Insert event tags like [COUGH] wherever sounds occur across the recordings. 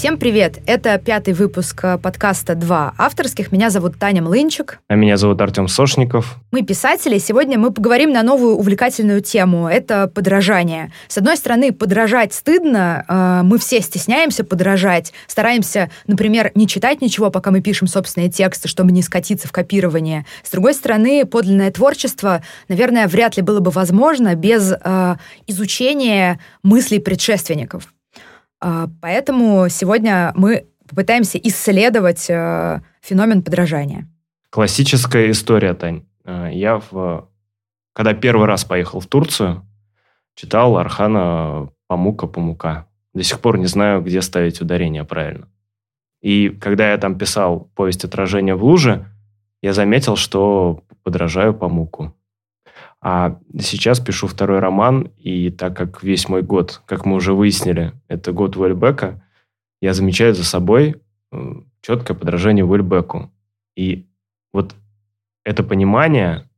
Всем привет! Это пятый выпуск э, подкаста «Два авторских». Меня зовут Таня Млынчик. А меня зовут Артем Сошников. Мы писатели. Сегодня мы поговорим на новую увлекательную тему. Это подражание. С одной стороны, подражать стыдно. Э, мы все стесняемся подражать. Стараемся, например, не читать ничего, пока мы пишем собственные тексты, чтобы не скатиться в копирование. С другой стороны, подлинное творчество, наверное, вряд ли было бы возможно без э, изучения мыслей предшественников. А, поэтому сегодня мы попытаемся исследовать э, феномен подражания. Классическая история, Тань. Э, я, в... когда первый раз поехал в Турцию, читал Архана Памука Памука. До сих пор не знаю, где ставить ударение правильно. И когда я там писал повесть «Отражение в луже», я заметил, что подражаю Памуку. А сейчас пишу второй роман, и так как весь мой год, как мы уже выяснили, это год Уэльбека, я замечаю за собой э, четкое подражание Уэльбеку. И вот это понимание,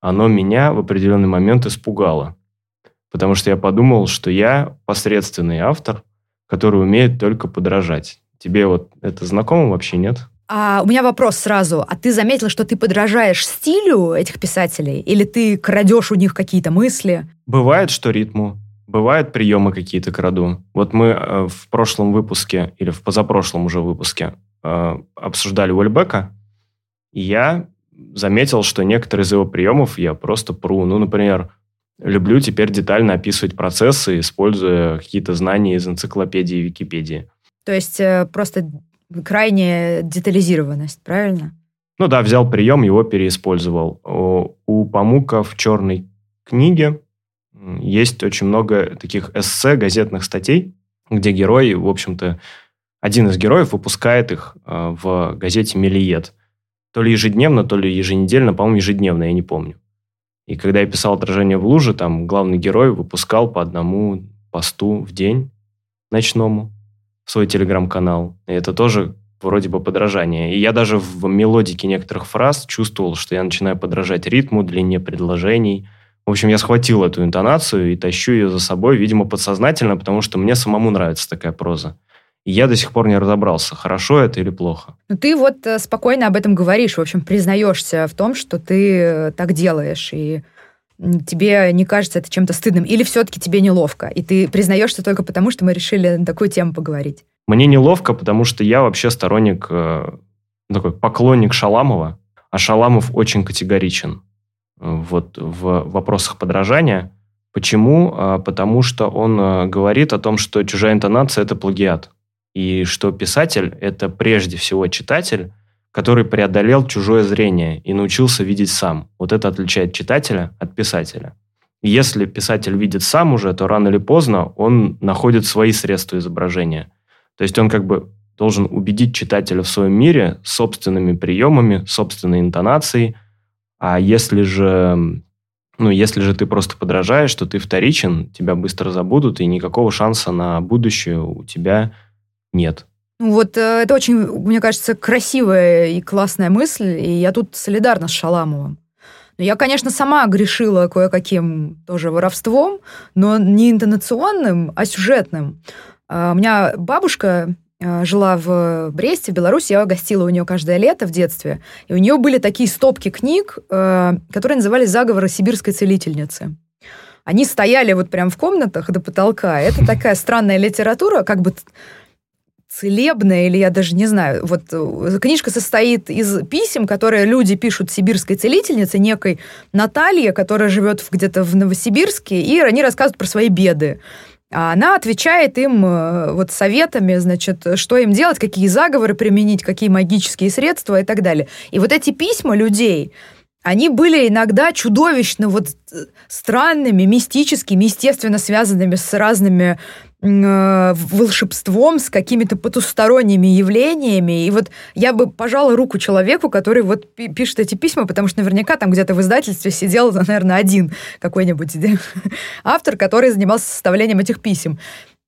оно меня в определенный момент испугало. Потому что я подумал, что я посредственный автор, который умеет только подражать. Тебе вот это знакомо вообще, нет? А у меня вопрос сразу. А ты заметила, что ты подражаешь стилю этих писателей? Или ты крадешь у них какие-то мысли? Бывает, что ритму. Бывают приемы какие-то краду. Вот мы э, в прошлом выпуске, или в позапрошлом уже выпуске, э, обсуждали Уэльбека, и я заметил, что некоторые из его приемов я просто пру. Ну, например, люблю теперь детально описывать процессы, используя какие-то знания из энциклопедии и Википедии. То есть э, просто крайняя детализированность, правильно? Ну да, взял прием, его переиспользовал. У Памука в черной книге есть очень много таких эссе, газетных статей, где герой, в общем-то, один из героев выпускает их э, в газете «Мелиет». То ли ежедневно, то ли еженедельно, по-моему, ежедневно, я не помню. И когда я писал «Отражение в луже», там главный герой выпускал по одному посту в день ночному свой телеграм-канал. И это тоже вроде бы подражание. И я даже в мелодике некоторых фраз чувствовал, что я начинаю подражать ритму, длине предложений. В общем, я схватил эту интонацию и тащу ее за собой, видимо, подсознательно, потому что мне самому нравится такая проза. И я до сих пор не разобрался, хорошо это или плохо. Ну, ты вот э, спокойно об этом говоришь, в общем, признаешься в том, что ты э, так делаешь, и тебе не кажется это чем-то стыдным? Или все-таки тебе неловко, и ты признаешься только потому, что мы решили на такую тему поговорить? Мне неловко, потому что я вообще сторонник, э, такой поклонник Шаламова, а Шаламов очень категоричен э, вот в вопросах подражания. Почему? А, потому что он э, говорит о том, что чужая интонация – это плагиат. И что писатель – это прежде всего читатель, который преодолел чужое зрение и научился видеть сам. Вот это отличает читателя от писателя. И если писатель видит сам уже, то рано или поздно он находит свои средства изображения. То есть он как бы должен убедить читателя в своем мире собственными приемами, собственной интонацией. А если же, ну, если же ты просто подражаешь, то ты вторичен, тебя быстро забудут, и никакого шанса на будущее у тебя нет. Вот э, это очень, мне кажется, красивая и классная мысль, и я тут солидарна с Шаламовым. Я, конечно, сама грешила кое-каким тоже воровством, но не интонационным, а сюжетным. А, у меня бабушка э, жила в Бресте, в Беларуси, я гостила у нее каждое лето в детстве, и у нее были такие стопки книг, э, которые назывались «Заговоры сибирской целительницы». Они стояли вот прям в комнатах до потолка. Это такая странная литература, как бы целебная, или я даже не знаю. Вот э, книжка состоит из писем, которые люди пишут сибирской целительнице, некой Наталье, которая живет где-то в Новосибирске, и они рассказывают про свои беды. А она отвечает им э, вот советами, значит, что им делать, какие заговоры применить, какие магические средства и так далее. И вот эти письма людей, они были иногда чудовищно вот э, странными, мистическими, естественно, связанными с разными э, волшебством, с какими-то потусторонними явлениями. И вот я бы пожала руку человеку, который вот пишет эти письма, потому что наверняка там где-то в издательстве сидел, [LAUGHS] наверное, один какой-нибудь автор, который занимался составлением этих писем.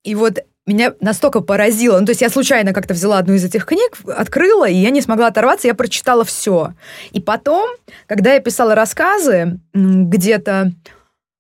И вот меня настолько поразило. Ну, то есть я случайно как-то взяла одну из этих книг, открыла, и я не смогла оторваться, я прочитала все. И потом, когда я писала рассказы где-то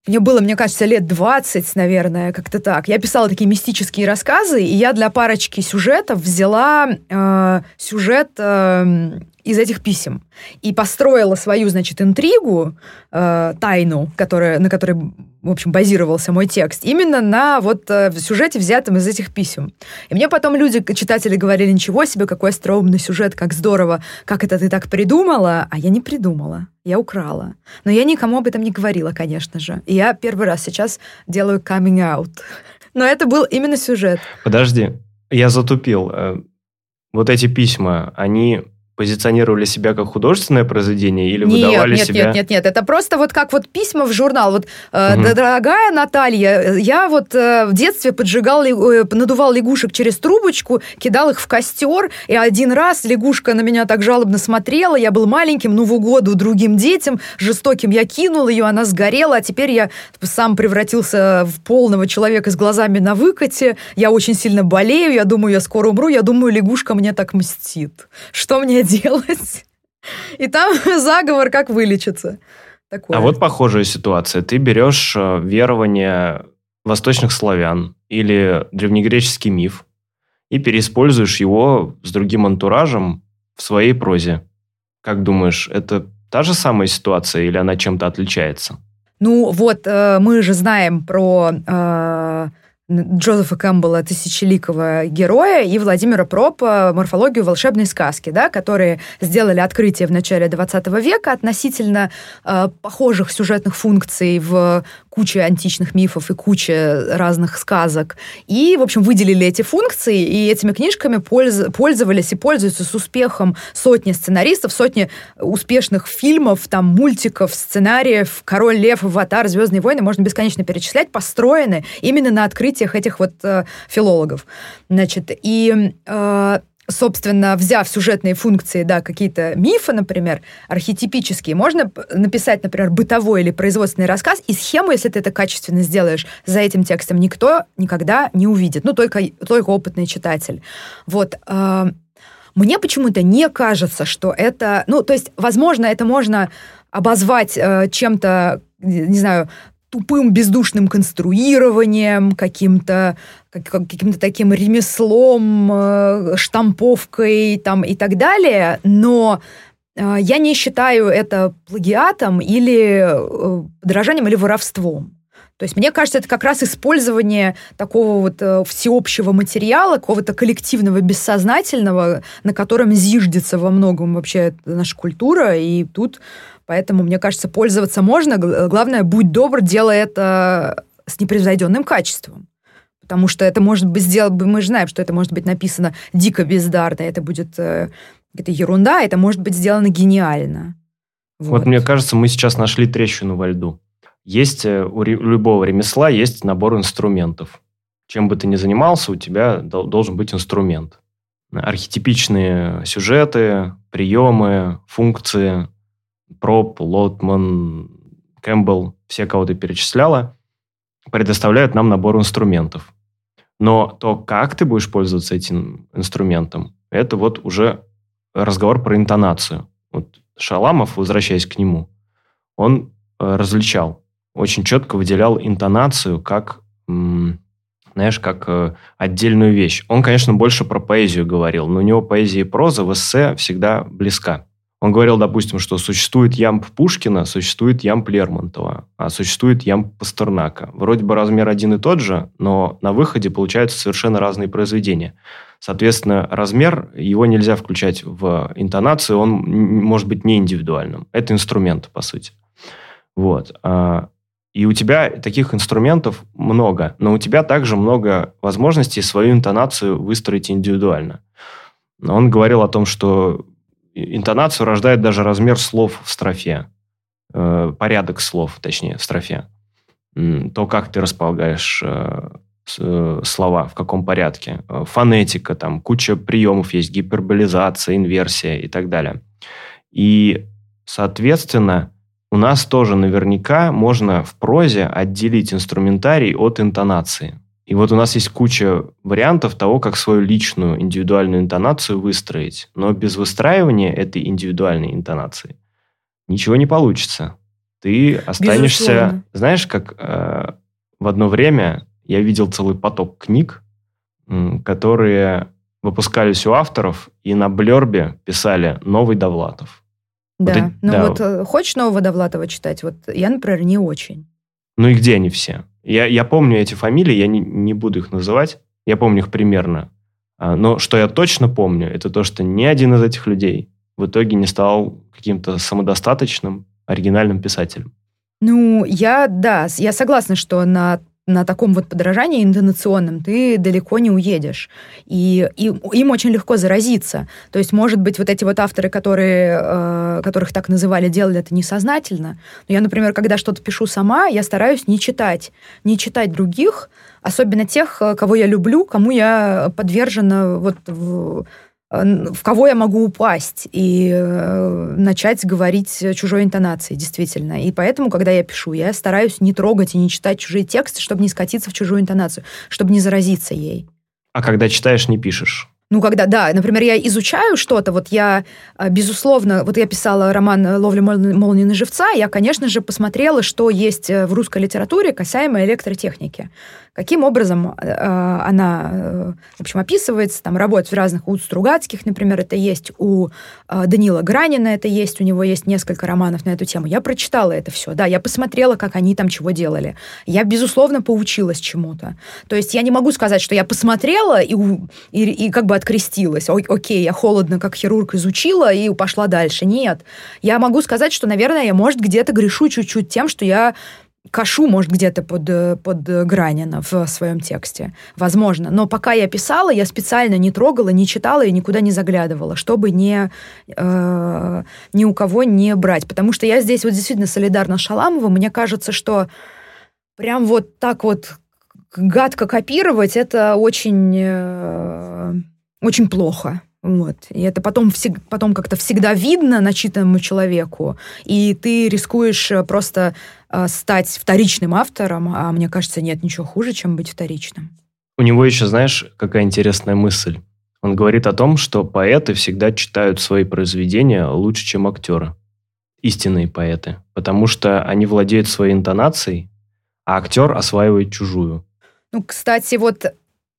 мне было, мне кажется, лет 20, наверное, как-то так. Я писала такие мистические рассказы, и я для парочки сюжетов взяла э, сюжет э, из этих писем и построила свою, значит, интригу, э, тайну, которая, на которой, в общем, базировался мой текст, именно на вот э, сюжете, взятом из этих писем. И мне потом люди, читатели, говорили, ничего себе, какой остроумный сюжет, как здорово, как это ты так придумала, а я не придумала, я украла. Но я никому об этом не говорила, конечно же. И я первый раз сейчас делаю coming out. [LAUGHS] Но это был именно сюжет. Подожди, я затупил. Э, вот эти письма, они позиционировали себя как художественное произведение или нет, выдавали нет, себя... Нет, нет, нет, это просто вот как вот письма в журнал. Вот, э, угу. дорогая Наталья, я вот э, в детстве поджигал, э, надувал лягушек через трубочку, кидал их в костер, и один раз лягушка на меня так жалобно смотрела, я был маленьким, ну, в угоду другим детям, жестоким я кинул ее, она сгорела, а теперь я сам превратился в полного человека с глазами на выкате, я очень сильно болею, я думаю, я скоро умру, я думаю, лягушка мне так мстит. Что мне делать. И там [LAUGHS] заговор, как вылечиться. Такое. А вот похожая ситуация. Ты берешь э, верование восточных славян или древнегреческий миф и переиспользуешь его с другим антуражем в своей прозе. Как думаешь, это та же самая ситуация или она чем-то отличается? Ну вот э, мы же знаем про э, Джозефа Кэмпбелла «Тысячеликого героя» и Владимира Пропа «Морфологию волшебной сказки», да, которые сделали открытие в начале 20 века относительно э, похожих сюжетных функций в куче античных мифов и куче разных сказок. И, в общем, выделили эти функции, и этими книжками польз, пользовались и пользуются с успехом сотни сценаристов, сотни успешных фильмов, там, мультиков, сценариев «Король лев», «Аватар», «Звездные войны», можно бесконечно перечислять, построены именно на открытиях этих вот э, филологов. Значит, и э, собственно, взяв сюжетные функции, да, какие-то мифы, например, архетипические, можно написать, например, бытовой или производственный рассказ, и схему, если ты это качественно сделаешь, за этим текстом никто никогда не увидит, ну, только, только опытный читатель. Вот. А, мне почему-то не кажется, что это... Ну, то есть, возможно, это можно обозвать э, чем-то, не знаю, тупым бездушным конструированием, каким-то каким-то таким ремеслом, э, штамповкой там и так далее, но э, я не считаю это плагиатом или э, подражанием или воровством. То есть мне кажется, это как раз использование такого вот всеобщего материала, какого-то коллективного бессознательного, на котором зиждется во многом вообще наша культура, и тут Поэтому, мне кажется, пользоваться можно. Главное, будь добр, делай это с непревзойденным качеством. Потому что это может быть сделано, мы же знаем, что это может быть написано дико бездарно, это будет э, это ерунда, это может быть сделано гениально. Вот. вот мне кажется, мы сейчас нашли трещину во льду. Есть э, у любого ремесла есть набор инструментов. Чем бы ты ни занимался, у тебя должен быть инструмент. Архетипичные сюжеты, приемы, функции, Проб, Лотман, Кэмпбелл, все, кого ты перечисляла, предоставляют нам набор инструментов. Но то, как ты будешь пользоваться этим инструментом, это вот уже разговор про интонацию. Вот Шаламов, возвращаясь к нему, он э, различал, очень четко выделял интонацию как, знаешь, как э, отдельную вещь. Он, конечно, больше про поэзию говорил, но у него поэзия и проза в эссе всегда близка. Он говорил, допустим, что существует ямб Пушкина, существует ямб Лермонтова, а существует ямб Пастернака. Вроде бы размер один и тот же, но на выходе получаются совершенно разные произведения. Соответственно, размер, его нельзя включать в интонацию, он может быть не индивидуальным. Это инструмент, по сути. Вот. А, и у тебя таких инструментов много, но у тебя также много возможностей свою интонацию выстроить индивидуально. Он говорил о том, что интонацию рождает даже размер слов в строфе. Э, порядок слов, точнее, в строфе. То, как ты располагаешь э, э, слова, в каком порядке. Фонетика, там куча приемов есть, гиперболизация, инверсия и так далее. И, соответственно, у нас тоже наверняка можно в прозе отделить инструментарий от интонации. И вот у нас есть куча вариантов того, как свою личную индивидуальную интонацию выстроить. Но без выстраивания этой индивидуальной интонации ничего не получится. ты останешься... Безусловно. Знаешь, как э, в одно время я видел целый поток книг, которые выпускались у авторов, и на блербе писали «Новый Довлатов». Да. Вот ну да. вот э, хочешь нового Довлатова читать? Вот я, например, не очень. Ну и где они все? Я, я помню эти фамилии, я не, не буду их называть, я помню их примерно. А, Но что я точно помню, это то, что ни один из этих людей в итоге не стал каким-то самодостаточным, оригинальным писателем. Ну, я, да, я согласна, что на на таком вот подражании интонационном ты далеко не уедешь. И, и им очень легко заразиться. То есть, может быть, вот эти вот авторы, которые, э, которых так называли, делали это несознательно. Но я, например, когда что-то пишу сама, я стараюсь не читать. Не читать других, особенно тех, э, кого я люблю, кому я подвержена вот в, в кого я могу упасть и э, начать говорить чужой интонацией, действительно. И поэтому, когда я пишу, я стараюсь не трогать и не читать чужие тексты, чтобы не скатиться в чужую интонацию, чтобы не заразиться ей. А когда читаешь, не пишешь. Ну, когда, да, например, я изучаю что-то, вот я, э, безусловно, вот я писала роман «Ловля молнии на живца», я, конечно же, посмотрела, что есть э, в русской литературе касаемо электротехники. Каким образом э, она, э, в общем, описывается, там, работает в разных, у Стругацких, например, это есть, у э, Данила Гранина это есть, у него есть несколько романов на эту тему. Я прочитала это все, да, я посмотрела, как они там чего делали. Я, безусловно, поучилась чему-то. То есть я не могу сказать, что я посмотрела и, и, и как бы открестилась. О- окей, я холодно, как хирург, изучила и пошла дальше. Нет. Я могу сказать, что, наверное, я, может, где-то грешу чуть-чуть тем, что я кашу, может, где-то под, э, под э, Гранина в своем тексте. Возможно. Но пока я писала, я специально не трогала, не читала и никуда не заглядывала, чтобы не, э, ни у кого не брать. Потому что я здесь вот действительно солидарна с Шаламовым. Мне кажется, что прям вот так вот гадко копировать, это очень, э, очень плохо. Вот. И это потом, всег- потом как-то всегда видно начитанному человеку, и ты рискуешь э, просто э, стать вторичным автором, а мне кажется, нет ничего хуже, чем быть вторичным. У него еще, знаешь, какая интересная мысль. Он говорит о том, что поэты всегда читают свои произведения лучше, чем актеры. Истинные поэты. Потому что они владеют своей интонацией, а актер осваивает чужую. Ну, кстати, вот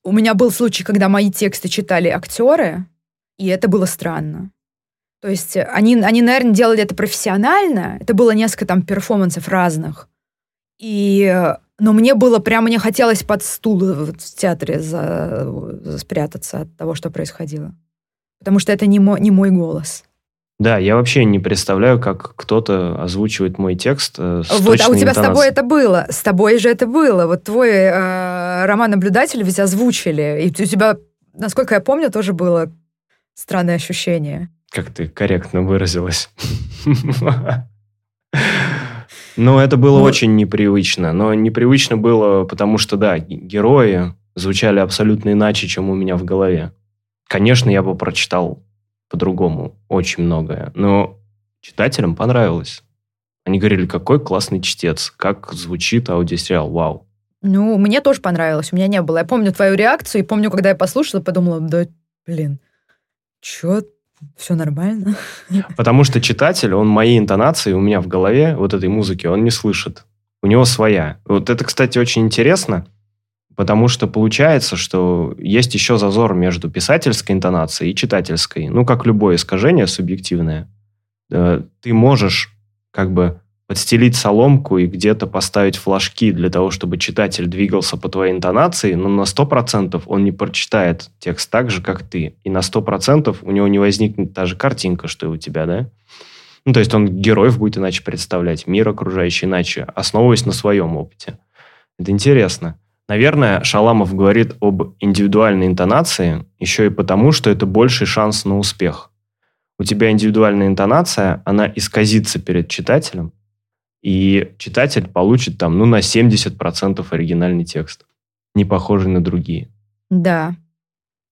у меня был случай, когда мои тексты читали актеры, и это было странно. То есть они, они, наверное, делали это профессионально. Это было несколько там перформансов разных. И, э, но мне было прям, мне хотелось под стул вот в театре за, за- спрятаться от того, что происходило. Потому что это не мой, не мой голос. Да, я вообще не представляю, как кто-то озвучивает мой текст э, с вот, а у тебя с тобой интонацией. это было. С тобой же это было. Вот твой э, роман «Наблюдатель» ведь озвучили. И у тебя, насколько я помню, тоже было странное ощущение. Как ты корректно выразилась. Ну, это было Ну, очень непривычно. Но непривычно было, потому что, да, герои звучали абсолютно иначе, чем у меня в голове. Конечно, я бы прочитал по-другому очень многое, но читателям понравилось. Они говорили, какой классный чтец, как звучит аудиосериал, вау. Ну, мне тоже понравилось, у меня не было. Я помню твою реакцию, и помню, когда я послушала, подумала, да, блин, чё, все нормально? [LAUGHS] Потому что читатель, он моей интонации у меня в голове, вот этой музыки, он не слышит. У него своя. Вот это, кстати, очень интересно, потому что получается, что есть еще зазор между писательской интонацией и читательской. Ну, как любое искажение субъективное. Э, Ты можешь как бы подстелить соломку и где-то поставить флажки для того, чтобы читатель двигался по твоей интонации, но на 100% он не прочитает текст так же, как ты. И на 100% у него не возникнет та же картинка, что и у тебя, да? Ну, то есть он героев будет иначе представлять, мир окружающий иначе, основываясь на своем опыте. Это интересно. Наверное, Шаламов говорит об индивидуальной интонации еще и потому, что это больший шанс на успех. У тебя индивидуальная интонация, она исказится перед читателем, и читатель получит там, ну, на 70% оригинальный текст, не похожий на другие. Да.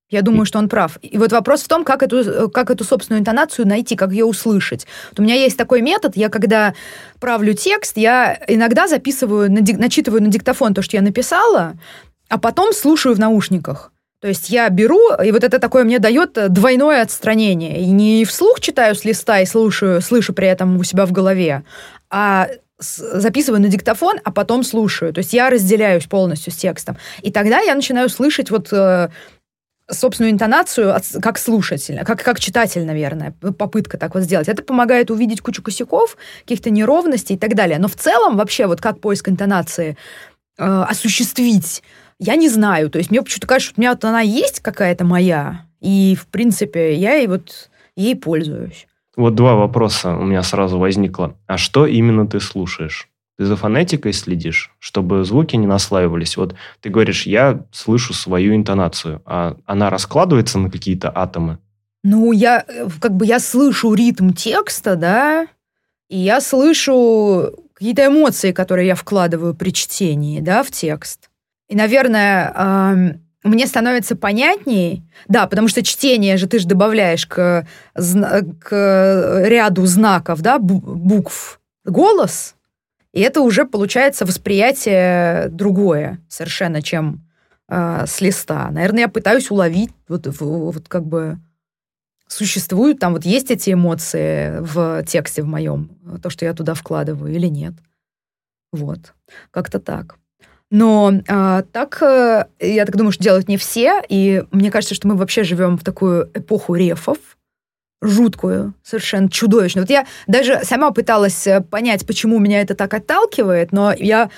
Я думаю, что он прав. И вот вопрос в том, как эту, как эту собственную интонацию найти, как ее услышать. Вот у меня есть такой метод, я когда правлю текст, я иногда записываю, начитываю на диктофон то, что я написала, а потом слушаю в наушниках. То есть я беру, и вот это такое мне дает э, двойное отстранение. И не вслух читаю с листа и слушаю, слышу при этом у себя в голове, а записываю на диктофон, а потом слушаю. То есть я разделяюсь полностью с текстом. И тогда я начинаю слышать вот э, собственную интонацию как слушатель, как, как читатель, наверное, попытка так вот сделать. Это помогает увидеть кучу косяков, каких-то неровностей и так далее. Но в целом вообще вот как поиск интонации э, осуществить, я не знаю. То есть мне почему-то кажется, что у меня вот она есть какая-то моя, и, в принципе, я и вот ей пользуюсь. Вот два вопроса у меня сразу возникло. А что именно ты слушаешь? Ты за фонетикой следишь, чтобы звуки не наслаивались? Вот ты говоришь, я слышу свою интонацию, а она раскладывается на какие-то атомы? Ну, я как бы я слышу ритм текста, да, и я слышу какие-то эмоции, которые я вкладываю при чтении, да, в текст. И, наверное, мне становится понятнее, да, потому что чтение же ты же добавляешь к, к ряду знаков, да, букв, голос, и это уже получается восприятие другое совершенно, чем э, с листа. Наверное, я пытаюсь уловить вот, вот как бы существуют там вот есть эти эмоции в тексте в моем, то, что я туда вкладываю или нет. Вот, как-то так. Но а, так, э, я так думаю, что делают не все, и мне кажется, что мы вообще живем в такую эпоху рефов, жуткую, совершенно чудовищную. Вот я даже сама пыталась э, понять, почему меня это так отталкивает, но я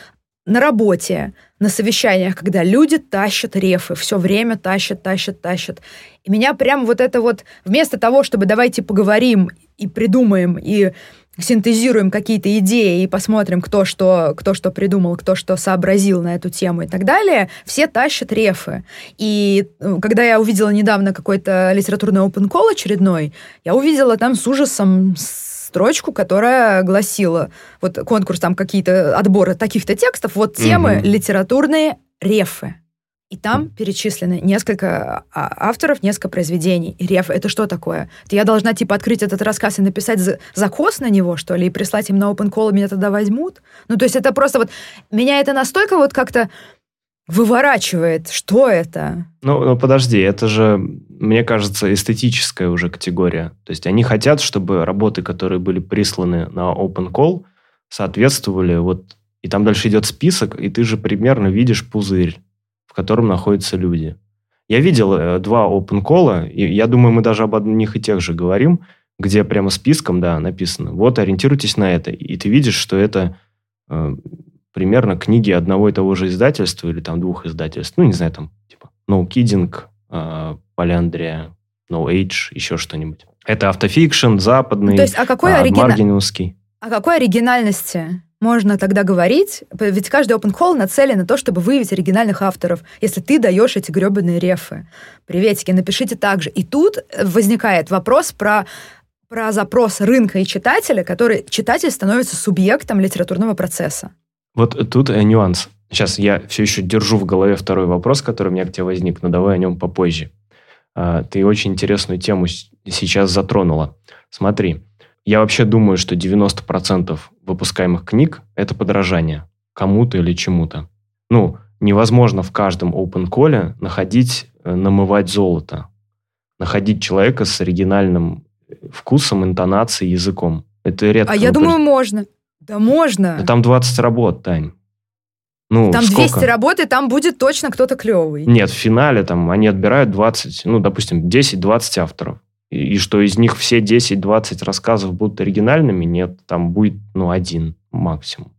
на работе, на совещаниях, когда люди тащат рефы, все время тащат, тащат, тащат. И меня прям вот это вот, вместо того, чтобы давайте поговорим и придумаем, и синтезируем какие-то идеи и посмотрим, кто что, кто что придумал, кто что сообразил на эту тему и так далее, все тащат рефы. И э, когда я увидела недавно какой-то литературный open call очередной, я увидела там с ужасом строчку, которая гласила, вот конкурс, там какие-то отборы таких-то текстов, вот темы угу. литературные рефы. И там перечислены несколько а, авторов, несколько произведений. И реф — это что такое? Это я должна, типа, открыть этот рассказ и написать закос на него, что ли, и прислать им на open call, и меня тогда возьмут? Ну, то есть это просто вот... Меня это настолько вот как-то выворачивает. Что это? Ну, ну, подожди, это же, мне кажется, эстетическая уже категория. То есть они хотят, чтобы работы, которые были присланы на open call, соответствовали вот... И там дальше идет список, и ты же примерно видишь пузырь в котором находятся люди. Я видел э, два open call, и я думаю, мы даже об одних и тех же говорим, где прямо списком, да, написано, вот, ориентируйтесь на это. И ты видишь, что это э, примерно книги одного и того же издательства или там двух издательств. Ну, не знаю, там, типа, No Kidding, э, Поляндрия, No Age, еще что-нибудь. Это автофикшн, западный, То есть, а какой оригина... маргиновский. О какой оригинальности можно тогда говорить, ведь каждый open call нацелен на то, чтобы выявить оригинальных авторов, если ты даешь эти гребаные рефы. Приветики, напишите также. И тут возникает вопрос про про запрос рынка и читателя, который читатель становится субъектом литературного процесса. Вот тут э, нюанс. Сейчас я все еще держу в голове второй вопрос, который у меня к тебе возник, но давай о нем попозже. А, ты очень интересную тему сейчас затронула. Смотри, я вообще думаю, что 90% выпускаемых книг – это подражание кому-то или чему-то. Ну, невозможно в каждом open call находить, э, намывать золото. Находить человека с оригинальным вкусом, интонацией, языком. Это редко. А я думаю, можно. Да можно. Да там 20 работ, Тань. Ну, там сколько? 200 работ, и там будет точно кто-то клевый. Нет, в финале там они отбирают 20, ну, допустим, 10-20 авторов и что из них все 10-20 рассказов будут оригинальными, нет, там будет, ну, один максимум.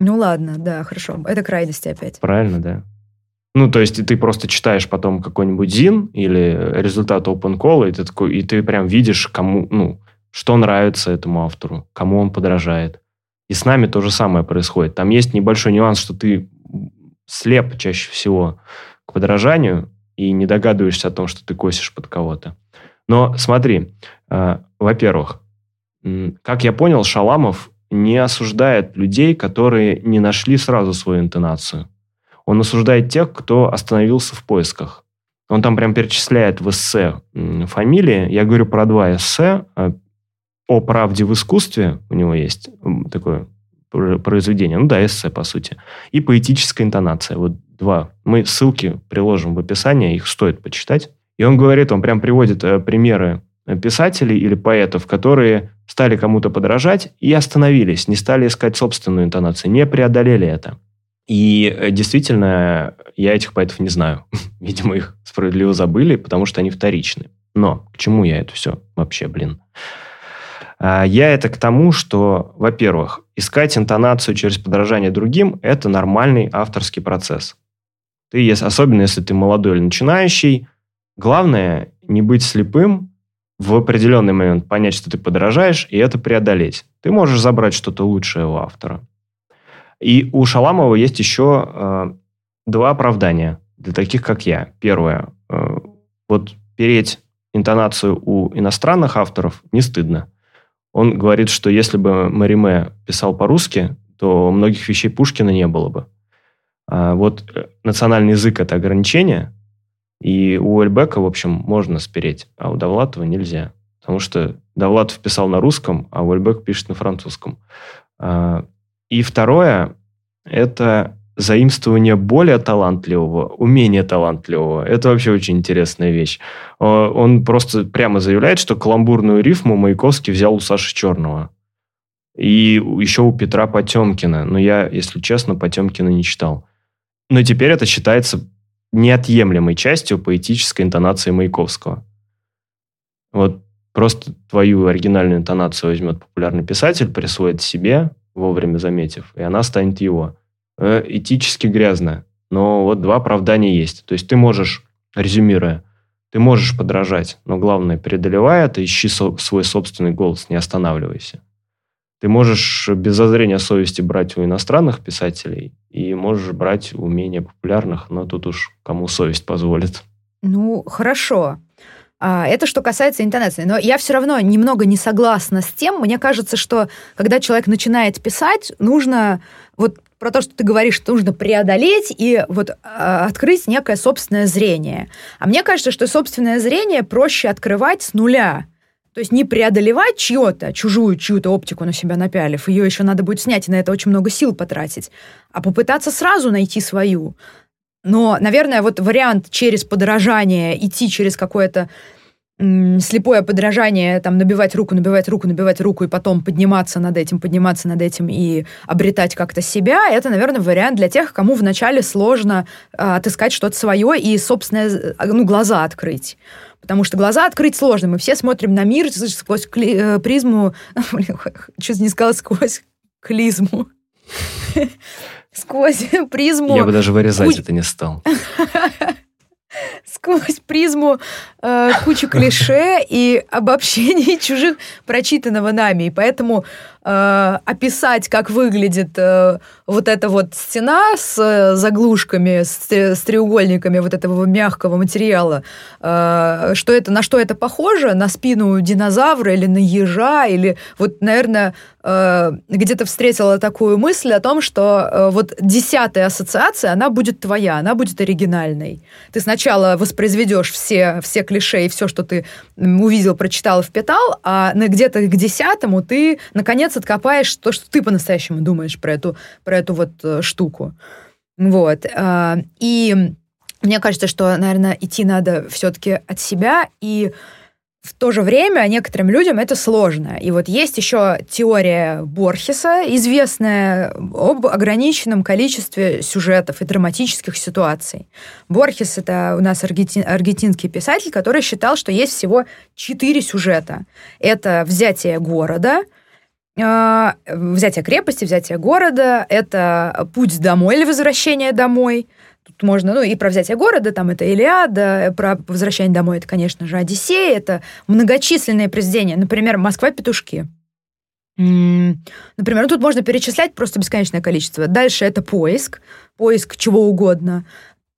Ну ладно, да, хорошо. Это крайности опять. Правильно, да. Ну, то есть ты просто читаешь потом какой-нибудь ЗИН или результат open call, и ты, такой, и ты прям видишь, кому, ну, что нравится этому автору, кому он подражает. И с нами то же самое происходит. Там есть небольшой нюанс, что ты слеп чаще всего к подражанию и не догадываешься о том, что ты косишь под кого-то. Но смотри, э, во-первых, как я понял, Шаламов не осуждает людей, которые не нашли сразу свою интонацию. Он осуждает тех, кто остановился в поисках. Он там прям перечисляет в эссе фамилии. Я говорю про два эссе. Э, о правде в искусстве у него есть такое произведение. Ну да, эссе, по сути. И поэтическая интонация. Вот два. Мы ссылки приложим в описании, их стоит почитать. И он говорит, он прям приводит э, примеры писателей или поэтов, которые стали кому-то подражать и остановились, не стали искать собственную интонацию, не преодолели это. И э, действительно, я этих поэтов не знаю. [LAUGHS] Видимо, их справедливо забыли, потому что они вторичны. Но к чему я это все вообще, блин? А, я это к тому, что, во-первых, искать интонацию через подражание другим – это нормальный авторский процесс. Ты, особенно если ты молодой или начинающий, главное не быть слепым, в определенный момент понять, что ты подражаешь, и это преодолеть. Ты можешь забрать что-то лучшее у автора. И у Шаламова есть еще э, два оправдания для таких, как я. Первое. Э, вот переть интонацию у иностранных авторов не стыдно. Он говорит, что если бы Мариме писал по-русски, то многих вещей Пушкина не было бы. А вот э, национальный язык – это ограничение, и у Эльбека, в общем, можно спереть, а у Довлатова нельзя. Потому что Довлатов писал на русском, а Уэльбек пишет на французском. А, и второе – это заимствование более талантливого, умения талантливого. Это вообще очень интересная вещь. Он просто прямо заявляет, что каламбурную рифму Маяковский взял у Саши Черного. И еще у Петра Потемкина. Но я, если честно, Потемкина не читал. Но теперь это считается неотъемлемой частью поэтической интонации Маяковского. Вот просто твою оригинальную интонацию возьмет популярный писатель, присвоит себе, вовремя заметив, и она станет его. Э, этически грязно, но вот два оправдания есть. То есть ты можешь, резюмируя, ты можешь подражать, но главное, преодолевая это, ищи со- свой собственный голос, не останавливайся. Ты можешь без зазрения совести брать у иностранных писателей и можешь брать у менее популярных, но тут уж кому совесть позволит. Ну, хорошо. А, это что касается интонации. Но я все равно немного не согласна с тем. Мне кажется, что когда человек начинает писать, нужно вот про то, что ты говоришь, что нужно преодолеть и вот э, открыть некое собственное зрение. А мне кажется, что собственное зрение проще открывать с нуля. То есть не преодолевать чье-то, чужую чью-то оптику на себя напялив, ее еще надо будет снять, и на это очень много сил потратить, а попытаться сразу найти свою. Но, наверное, вот вариант через подражание, идти через какое-то слепое подражание, там, набивать руку, набивать руку, набивать руку, и потом подниматься над этим, подниматься над этим и обретать как-то себя, это, наверное, вариант для тех, кому вначале сложно э, отыскать что-то свое и, собственно, ну, глаза открыть. Потому что глаза открыть сложно. Мы все смотрим на мир сквозь кли- э, призму... [LAUGHS] Что-то не сказала, сквозь клизму. [LAUGHS] Сквозь призму... Я бы даже вырезать это не стал. [LAUGHS] сквозь призму э, кучи клише и обобщений [LAUGHS] чужих прочитанного нами. И поэтому э, описать, как выглядит э, вот эта вот стена с э, заглушками, с, с треугольниками вот этого мягкого материала, э, что это, на что это похоже, на спину динозавра или на ежа, или вот, наверное, э, где-то встретила такую мысль о том, что э, вот десятая ассоциация, она будет твоя, она будет оригинальной. Ты сначала воспроизведешь все, все клише и все, что ты увидел, прочитал, впитал, а где-то к десятому ты, наконец, откопаешь то, что ты по-настоящему думаешь про эту, про эту вот э, штуку. Вот. А, и мне кажется, что, наверное, идти надо все-таки от себя и в то же время некоторым людям это сложно. И вот есть еще теория Борхеса, известная об ограниченном количестве сюжетов и драматических ситуаций. Борхес — это у нас аргентин, аргентинский писатель, который считал, что есть всего четыре сюжета. Это взятие города, э, взятие крепости, взятие города, это путь домой или возвращение домой — Тут можно, ну, и про взятие города, там это Илиада, про возвращение домой, это, конечно же, Одиссея, это многочисленные произведения. Например, «Москва-петушки». Например, ну, тут можно перечислять просто бесконечное количество. Дальше это поиск, поиск чего угодно,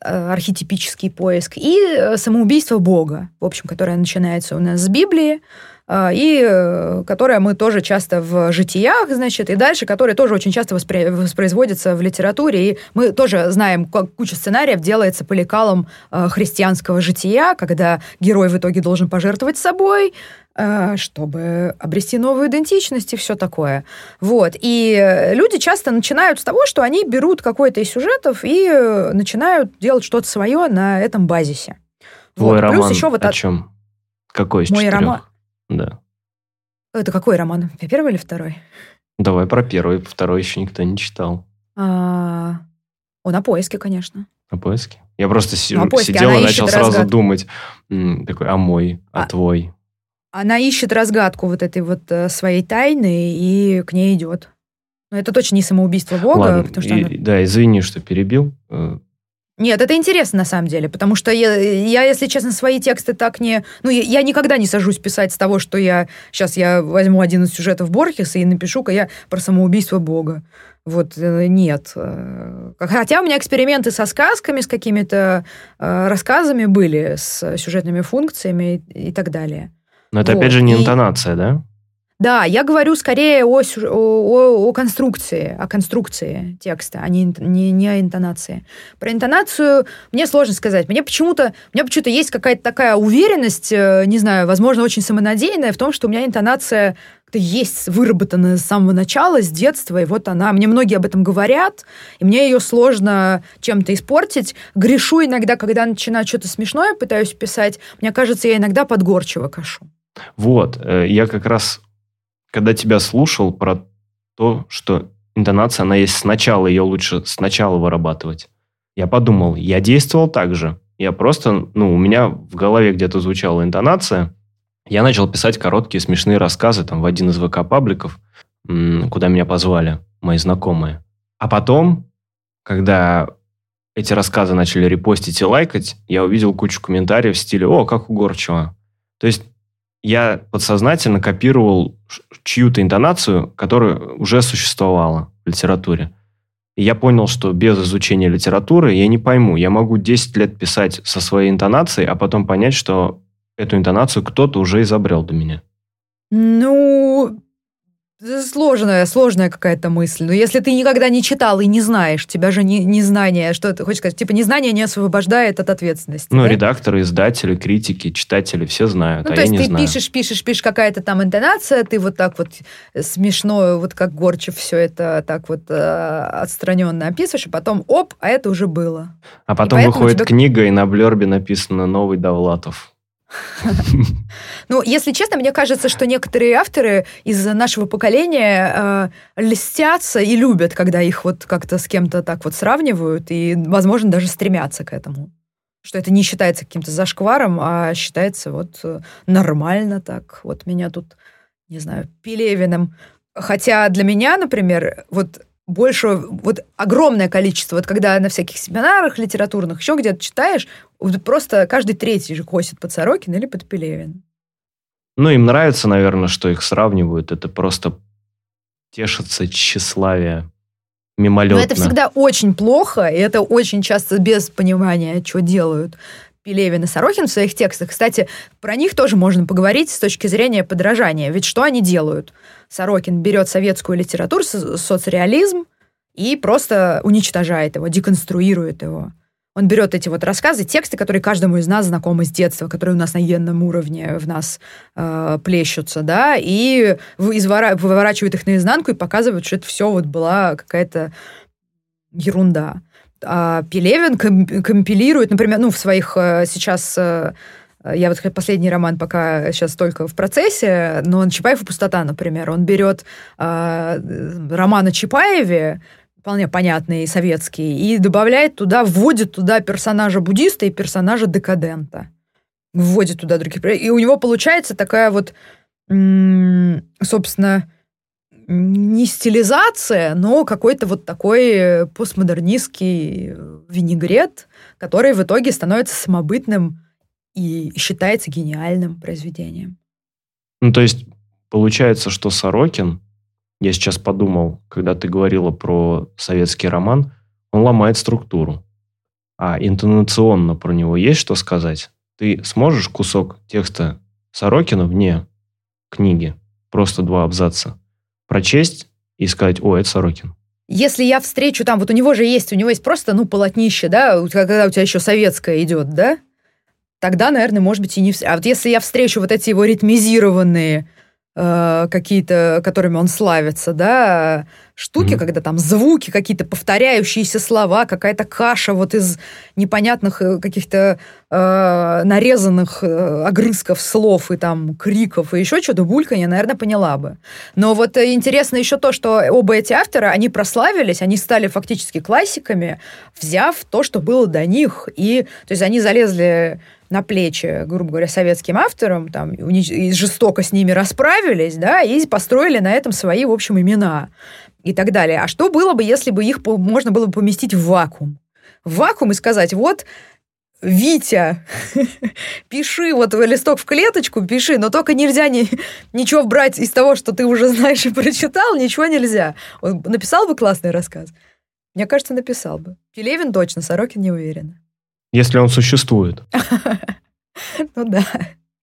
э, архетипический поиск, и э, самоубийство Бога, в общем, которое начинается у нас с Библии, а, и э, которая мы тоже часто в житиях, значит, и дальше, которые тоже очень часто воспри- воспроизводятся в литературе, и мы тоже знаем, как куча сценариев делается по лекалам э, христианского жития, когда герой в итоге должен пожертвовать собой, э, чтобы обрести новую идентичность и все такое. Вот. И люди часто начинают с того, что они берут какой-то из сюжетов и начинают делать что-то свое на этом базисе. Твой вот. роман Плюс еще вот о, о чем? Какой из Мой четырех? роман. Да. Это какой роман? Первый или второй? Давай про первый, второй еще никто не читал. А, о, на поиске, конечно. На поиске? Я просто си- На поиске, сидел и начал сразу разгадку. думать, такой, а мой, а, А- твой. Она ищет разгадку вот этой вот э, своей тайны и к ней идет. Но это точно не самоубийство Бога, Ладно, потому что и- она- да, извини, что перебил. Нет, это интересно на самом деле, потому что я, я, если честно, свои тексты так не... Ну, я, я никогда не сажусь писать с того, что я... Сейчас я возьму один из сюжетов Борхеса и напишу-ка я про самоубийство Бога. Вот, э, нет. Э, Хотя у меня эксперименты со сказками, с какими-то э, рассказами были, с сюжетными функциями и, и так далее. Но это Вот, опять же не и- интонация, да? Да, я говорю скорее о, о, о- конструкции, о конструкции текста, а не, не, не о интонации. Про интонацию мне сложно сказать. Мне почему-то, у меня почему-то есть какая-то такая уверенность, э, не знаю, возможно, очень самонадеянная в том, что у меня интонация есть выработанная с самого начала, с детства, и вот она. Мне многие об этом говорят, и мне ее сложно чем-то испортить. Грешу иногда, когда начинаю что-то смешное, пытаюсь писать. Мне кажется, я иногда подгорчиво кашу. Вот, э, я как раз, когда тебя слушал про то, что интонация, она есть сначала, ее лучше сначала вырабатывать. Я подумал, я действовал так же. Я просто, ну, у меня в голове где-то звучала интонация. Я начал писать короткие смешные рассказы там в один из ВК-пабликов, куда меня позвали мои знакомые. А потом, когда эти рассказы начали репостить и лайкать, я увидел кучу комментариев в стиле «О, как угорчиво». То есть я подсознательно копировал чью-то интонацию, которая уже существовала в литературе. И я понял, что без изучения литературы я не пойму. Я могу 10 лет писать со своей интонацией, а потом понять, что эту интонацию кто-то уже изобрел до меня. Ну, сложная, сложная какая-то мысль. Но если ты никогда не читал и не знаешь, тебя же не, незнание, что ты хочешь сказать, типа незнание не освобождает от ответственности. Ну, да? редакторы, издатели, критики, читатели все знают, Ну, а то есть ты знаю. пишешь, пишешь, пишешь, какая-то там интонация, ты вот так вот смешно, вот как Горчев все это так вот э, отстраненно описываешь, и потом оп, а это уже было. А потом выходит тебя- книга, и на блербе написано «Новый Довлатов». [LAUGHS] Ну, если честно, мне кажется, что некоторые авторы из нашего поколения э, льстятся и любят, когда их вот как-то с кем-то так вот сравнивают, и, возможно, даже стремятся к этому. Что это не считается каким-то зашкваром, а считается вот э, нормально так. Вот меня тут, не знаю, Пелевиным. Хотя для меня, например, вот больше, вот огромное количество, вот когда на всяких семинарах литературных, еще где-то читаешь, вот просто каждый третий же косит под Сорокин или под Пелевин. Ну, им нравится, наверное, что их сравнивают. Это просто тешится тщеславие мимолетно. Но это всегда очень плохо, и это очень часто без понимания, что делают Пелевин и Сорокин в своих текстах. Кстати, про них тоже можно поговорить с точки зрения подражания. Ведь что они делают? Сорокин берет советскую литературу, со- соцреализм, и просто уничтожает его, деконструирует его. Он берет эти вот рассказы, тексты, которые каждому из нас знакомы с детства, которые у нас на генном уровне в нас э, плещутся, да, и извора- выворачивает их наизнанку и показывает, что это все вот была какая-то ерунда. А Пелевин ком- компилирует, например, ну, в своих э, сейчас... э, я вот последний роман пока сейчас только в процессе, но он Чапаев и пустота, например. Он берет э, роман о Чапаеве, вполне понятный советский, и добавляет туда, вводит туда персонажа буддиста и персонажа декадента. Вводит туда других. И у него получается такая вот, собственно, не стилизация, но какой-то вот такой постмодернистский винегрет, который в итоге становится самобытным и считается гениальным произведением. Ну, то есть, получается, что Сорокин, я сейчас подумал, когда ты говорила про советский роман, он ломает структуру. А интонационно про него есть что сказать? Ты сможешь кусок текста Сорокина вне книги, просто два абзаца, прочесть и сказать, о, это Сорокин. Если я встречу там, вот у него же есть, у него есть просто, ну, полотнище, да, когда у тебя еще советское идет, да, тогда, наверное, может быть, и не... А вот если я встречу вот эти его ритмизированные э, какие-то, которыми он славится, да, штуки, mm-hmm. когда там звуки, какие-то повторяющиеся слова, какая-то каша вот из непонятных э, каких-то э, нарезанных э, огрызков слов и там криков и еще что-то, бульканье, наверное, поняла бы. Но вот э, интересно еще то, что оба эти автора, они прославились, они стали фактически классиками, взяв то, что было до них, и, то есть они залезли на плечи, грубо говоря, советским авторам, там, и жестоко с ними расправились, да, и построили на этом свои, в общем, имена и так далее. А что было бы, если бы их можно было бы поместить в вакуум? В вакуум и сказать, вот, Витя, [LAUGHS] пиши вот листок в клеточку, пиши, но только нельзя ни, ничего брать из того, что ты уже знаешь и прочитал, ничего нельзя. Он написал бы классный рассказ? Мне кажется, написал бы. Пелевин точно, Сорокин не уверена. Если он существует. [LAUGHS] Ну да.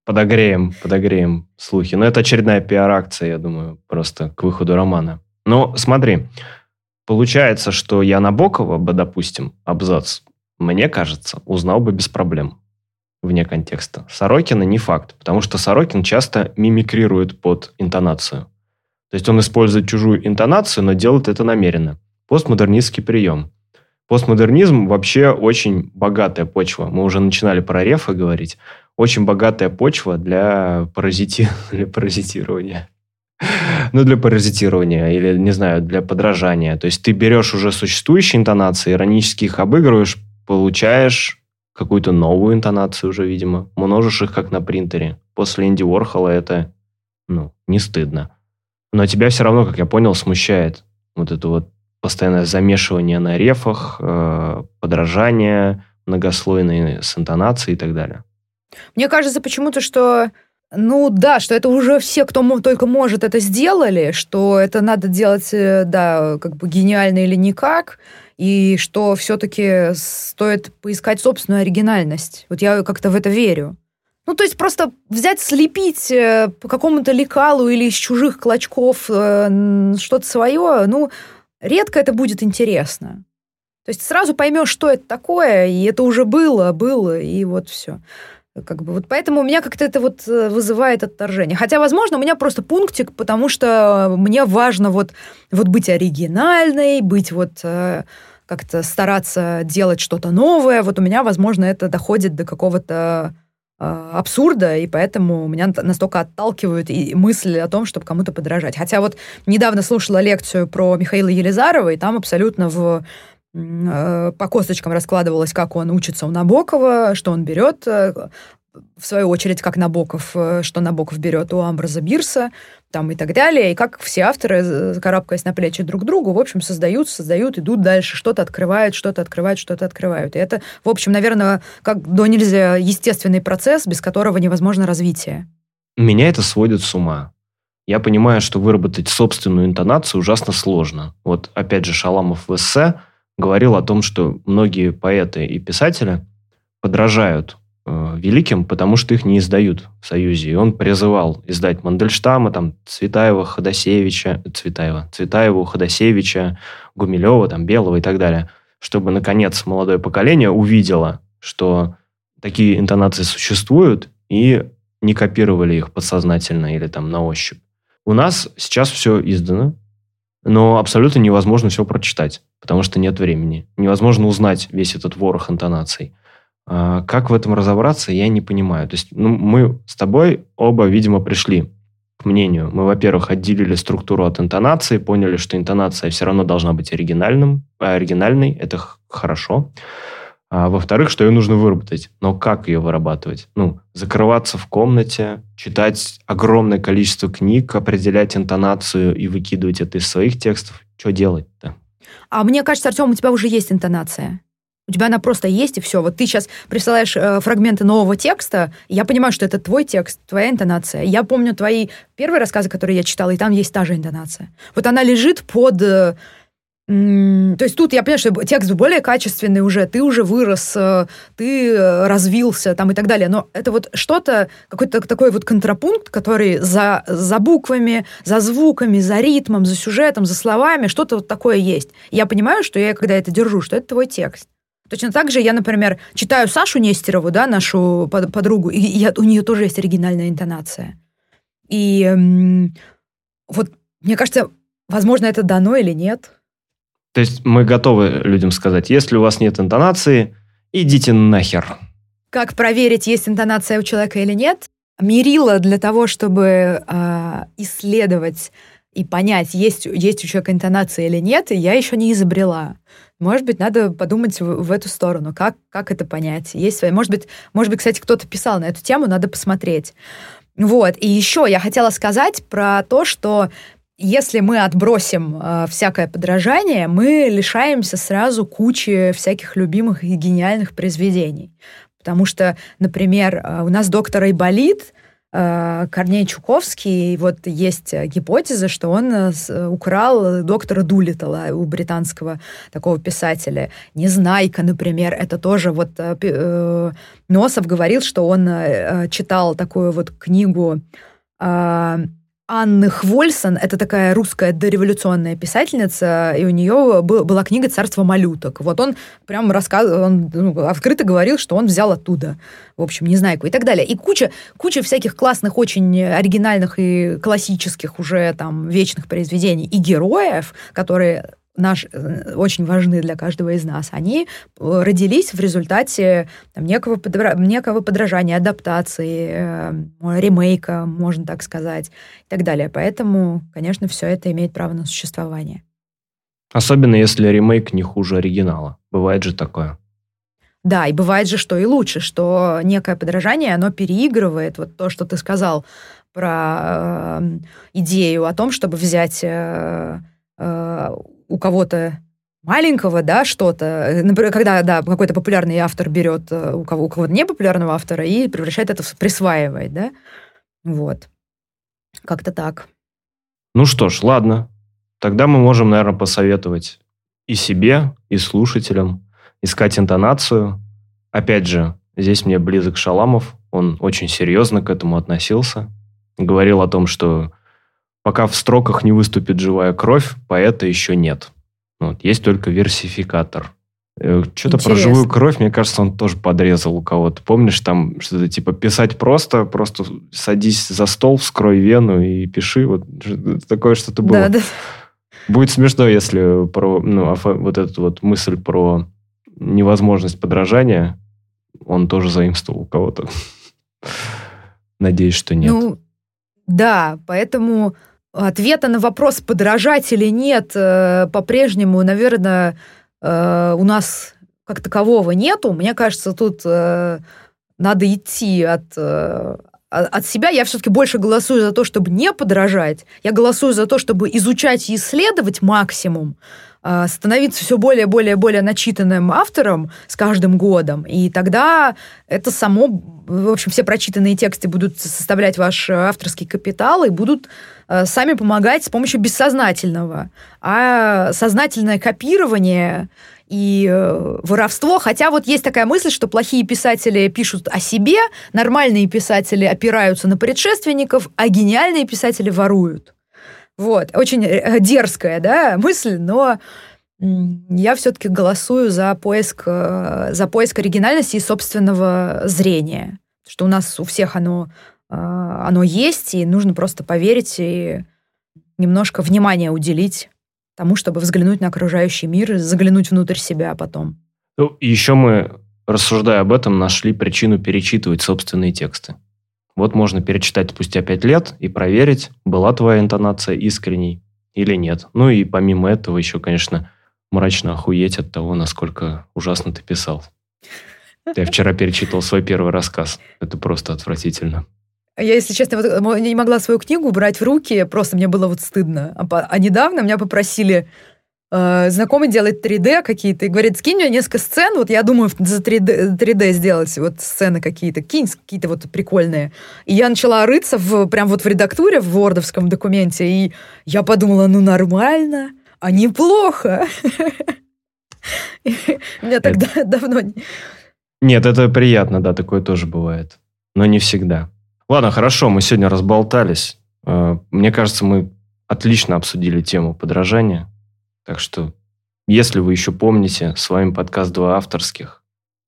Подогреем, подогреем слухи. Но это очередная пиар-акция, я думаю, просто к выходу романа. Но смотри, получается, что я Набокова бы, допустим, абзац, мне кажется, узнал бы без проблем вне контекста. Сорокина не факт, потому что Сорокин часто мимикрирует под интонацию. То есть он использует чужую интонацию, но делает это намеренно. Постмодернистский прием. Постмодернизм вообще очень богатая почва. Мы уже начинали про рефы говорить. Очень богатая почва для, паразити... [LAUGHS] для паразитирования. Ну, для паразитирования или, не знаю, для подражания. То есть ты берешь уже существующие интонации, иронически их обыгрываешь, получаешь какую-то новую интонацию уже, видимо. Множишь их, как на принтере. После Энди Уорхола это, ну, не стыдно. Но тебя все равно, как я понял, смущает вот это вот постоянное замешивание на рефах, э, подражание многослойные с интонацией и так далее. Мне кажется почему-то, что ну да, что это уже все, кто только может, это сделали, что это надо делать, э, да, как бы гениально или никак, и что все-таки стоит поискать собственную оригинальность. Вот я как-то в это верю. Ну, то есть просто взять, слепить э, по какому-то лекалу или из чужих клочков что-то свое, ну, редко это будет интересно. То есть сразу поймешь, что это такое, и это уже было, было, и вот все. Как бы вот поэтому у меня как-то это вот э, вызывает отторжение. Хотя, возможно, у меня просто пунктик, потому что мне важно вот, вот быть оригинальной, быть вот э, как-то стараться делать что-то новое. Вот у меня, возможно, это доходит до какого-то абсурда, и поэтому меня настолько отталкивают и мысли о том, чтобы кому-то подражать. Хотя вот недавно слушала лекцию про Михаила Елизарова, и там абсолютно в э, по косточкам раскладывалось, как он учится у Набокова, что он берет э, в свою очередь, как Набоков, э, что Набоков берет у Амбраза Бирса, там и так далее, и как все авторы, э, карабкаясь на плечи друг другу, в общем, создают, создают, идут дальше, что-то открывают, что-то открывают, что-то открывают. И это, в общем, наверное, как до нельзя естественный процесс, без которого невозможно развитие. Меня это сводит с ума. Я понимаю, что выработать собственную интонацию ужасно сложно. Вот, опять же, Шаламов в эссе говорил о том, что многие поэты и писатели подражают великим, потому что их не издают в Союзе. И он призывал издать Мандельштама, там, Цветаева, Ходосевича, Цветаева, Цветаеву, Ходосевича, Гумилева, там, Белого и так далее, чтобы, наконец, молодое поколение увидело, что такие интонации существуют, и не копировали их подсознательно или там на ощупь. У нас сейчас все издано, но абсолютно невозможно все прочитать, потому что нет времени. Невозможно узнать весь этот ворох интонаций. А, как в этом разобраться, я не понимаю. То есть ну, мы с тобой оба, видимо, пришли к мнению. Мы, во-первых, отделили структуру от интонации, поняли, что интонация все равно должна быть оригинальным, а оригинальной. Это хорошо. А, во-вторых, что ее нужно выработать. Но как ее вырабатывать? Ну, закрываться в комнате, читать огромное количество книг, определять интонацию и выкидывать это из своих текстов. Что делать-то? А мне кажется, Артем, у тебя уже есть интонация. У тебя она просто есть, и все. Вот ты сейчас присылаешь э, фрагменты нового текста, я понимаю, что это твой текст, твоя интонация. Я помню твои первые рассказы, которые я читала, и там есть та же интонация. Вот она лежит под... Э, то есть тут я понимаю, что текст более качественный уже, ты уже вырос, э, ты э, развился там и так далее. Но это вот что-то, какой-то такой вот контрапункт, который за, за буквами, за звуками, за ритмом, за сюжетом, за словами, что-то вот такое есть. я понимаю, что я, когда это держу, что это твой текст. Точно так же я, например, читаю Сашу Нестерову, да, нашу подругу, и я, у нее тоже есть оригинальная интонация. И вот, мне кажется, возможно, это дано или нет. То есть мы готовы людям сказать, если у вас нет интонации, идите нахер. Как проверить, есть интонация у человека или нет? Мерила для того, чтобы э, исследовать и понять, есть, есть у человека интонация или нет, я еще не изобрела. Может быть, надо подумать в, в эту сторону, как, как это понять. Есть свои, может быть, может быть, кстати, кто-то писал на эту тему, надо посмотреть. Вот. И еще я хотела сказать про то, что если мы отбросим э, всякое подражание, мы лишаемся сразу кучи всяких любимых и гениальных произведений. Потому что, например, э, у нас доктор Айболит — Корней Чуковский, вот есть гипотеза, что он э, украл доктора Дулитала у британского такого писателя. Незнайка, например, это тоже вот э, Носов говорил, что он читал такую вот книгу Анны Хвольсон, это такая русская дореволюционная писательница, и у нее был, была книга «Царство малюток». Вот он прям рассказывал, он ну, открыто говорил, что он взял оттуда, в общем, Незнайку и так далее. И куча, куча всяких классных, очень оригинальных и классических уже там вечных произведений и героев, которые наш, э, очень важны для каждого из нас, они э, родились в результате там, некого, подра... некого подражания, адаптации, э, ремейка, можно так сказать, и так далее. Поэтому, конечно, все это имеет право на существование. Особенно если ремейк не хуже оригинала. Бывает же такое. Да, и бывает же, что и лучше, что некое подражание, оно переигрывает вот то, что ты сказал про э, идею о том, чтобы взять э, э, у кого-то маленького, да, что-то, например, когда, да, какой-то популярный автор берет э, у, кого, у кого-то непопулярного автора и превращает это в присваивает, да, вот. Как-то так. Ну что ж, ладно. Тогда мы можем, наверное, посоветовать и себе, и слушателям искать интонацию. Опять же, здесь мне близок Шаламов, он очень серьезно к этому относился. Говорил о том, что Пока в строках не выступит живая кровь, поэта еще нет. Вот, есть только версификатор. Э, что-то про живую кровь, мне кажется, он тоже подрезал у кого-то. Помнишь, там что-то типа писать просто, просто садись за стол, вскрой вену и пиши. Вот такое что-то было. Да, да. Будет смешно, если про ну, вот эту вот мысль про невозможность подражания он тоже заимствовал у кого-то. [LAUGHS] Надеюсь, что нет. Ну, да, поэтому Ответа на вопрос, подражать или нет, э, по-прежнему, наверное, э, у нас как такового нету. Мне кажется, тут э, надо идти от, от себя. Я все-таки больше голосую за то, чтобы не подражать. Я голосую за то, чтобы изучать и исследовать максимум, становиться все более, более, более начитанным автором с каждым годом. И тогда это само, в общем, все прочитанные тексты будут составлять ваш авторский капитал и будут Э, сами помогать с помощью бессознательного. А сознательное копирование и э, воровство. Хотя вот есть такая мысль, что плохие писатели пишут о себе, нормальные писатели опираются на предшественников, а гениальные писатели воруют. Вот, очень э, дерзкая, да, мысль, но я все-таки голосую за поиск, за поиск оригинальности и собственного зрения. Что у нас у всех оно оно есть, и нужно просто поверить и немножко внимания уделить тому, чтобы взглянуть на окружающий мир заглянуть внутрь себя потом. Ну, еще мы, рассуждая об этом, нашли причину перечитывать собственные тексты. Вот можно перечитать спустя пять лет и проверить, была твоя интонация искренней или нет. Ну и помимо этого еще, конечно, мрачно охуеть от того, насколько ужасно ты писал. Я вчера перечитывал свой первый рассказ. Это просто отвратительно. Я, если честно, вот, не могла свою книгу брать в руки, просто мне было вот стыдно. А, а недавно меня попросили э, знакомый делать 3D какие-то, и говорит, скинь мне несколько сцен, вот я думаю за 3D, 3D сделать вот сцены какие-то, кинь какие-то вот прикольные. И я начала рыться в, прям вот в редактуре, в вордовском документе, и я подумала, ну нормально, а неплохо. [LAUGHS] Меня тогда давно... Нет, это приятно, да, такое тоже бывает. Но не всегда. Ладно, хорошо, мы сегодня разболтались. Э, мне кажется, мы отлично обсудили тему подражания. Так что, если вы еще помните, с вами подкаст «Два авторских».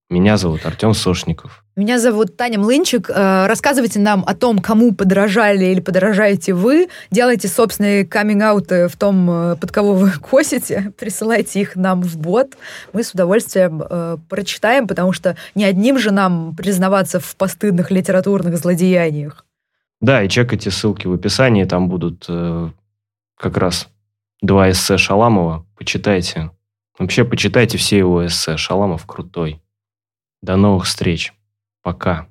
Меня зовут Артем Сошников. Меня зовут Таня Млынчик. Э, рассказывайте нам о том, кому подражали или подражаете вы. Делайте собственные каминг-ауты в том, э, под кого вы [LAUGHS] косите. Присылайте их нам в бот. Мы с удовольствием э, прочитаем, потому что не одним же нам признаваться в постыдных литературных злодеяниях. Да, и чекайте ссылки в описании. Там будут как раз два эссе Шаламова. Почитайте. Вообще, почитайте все его эссе. Шаламов крутой. До новых встреч. Пока.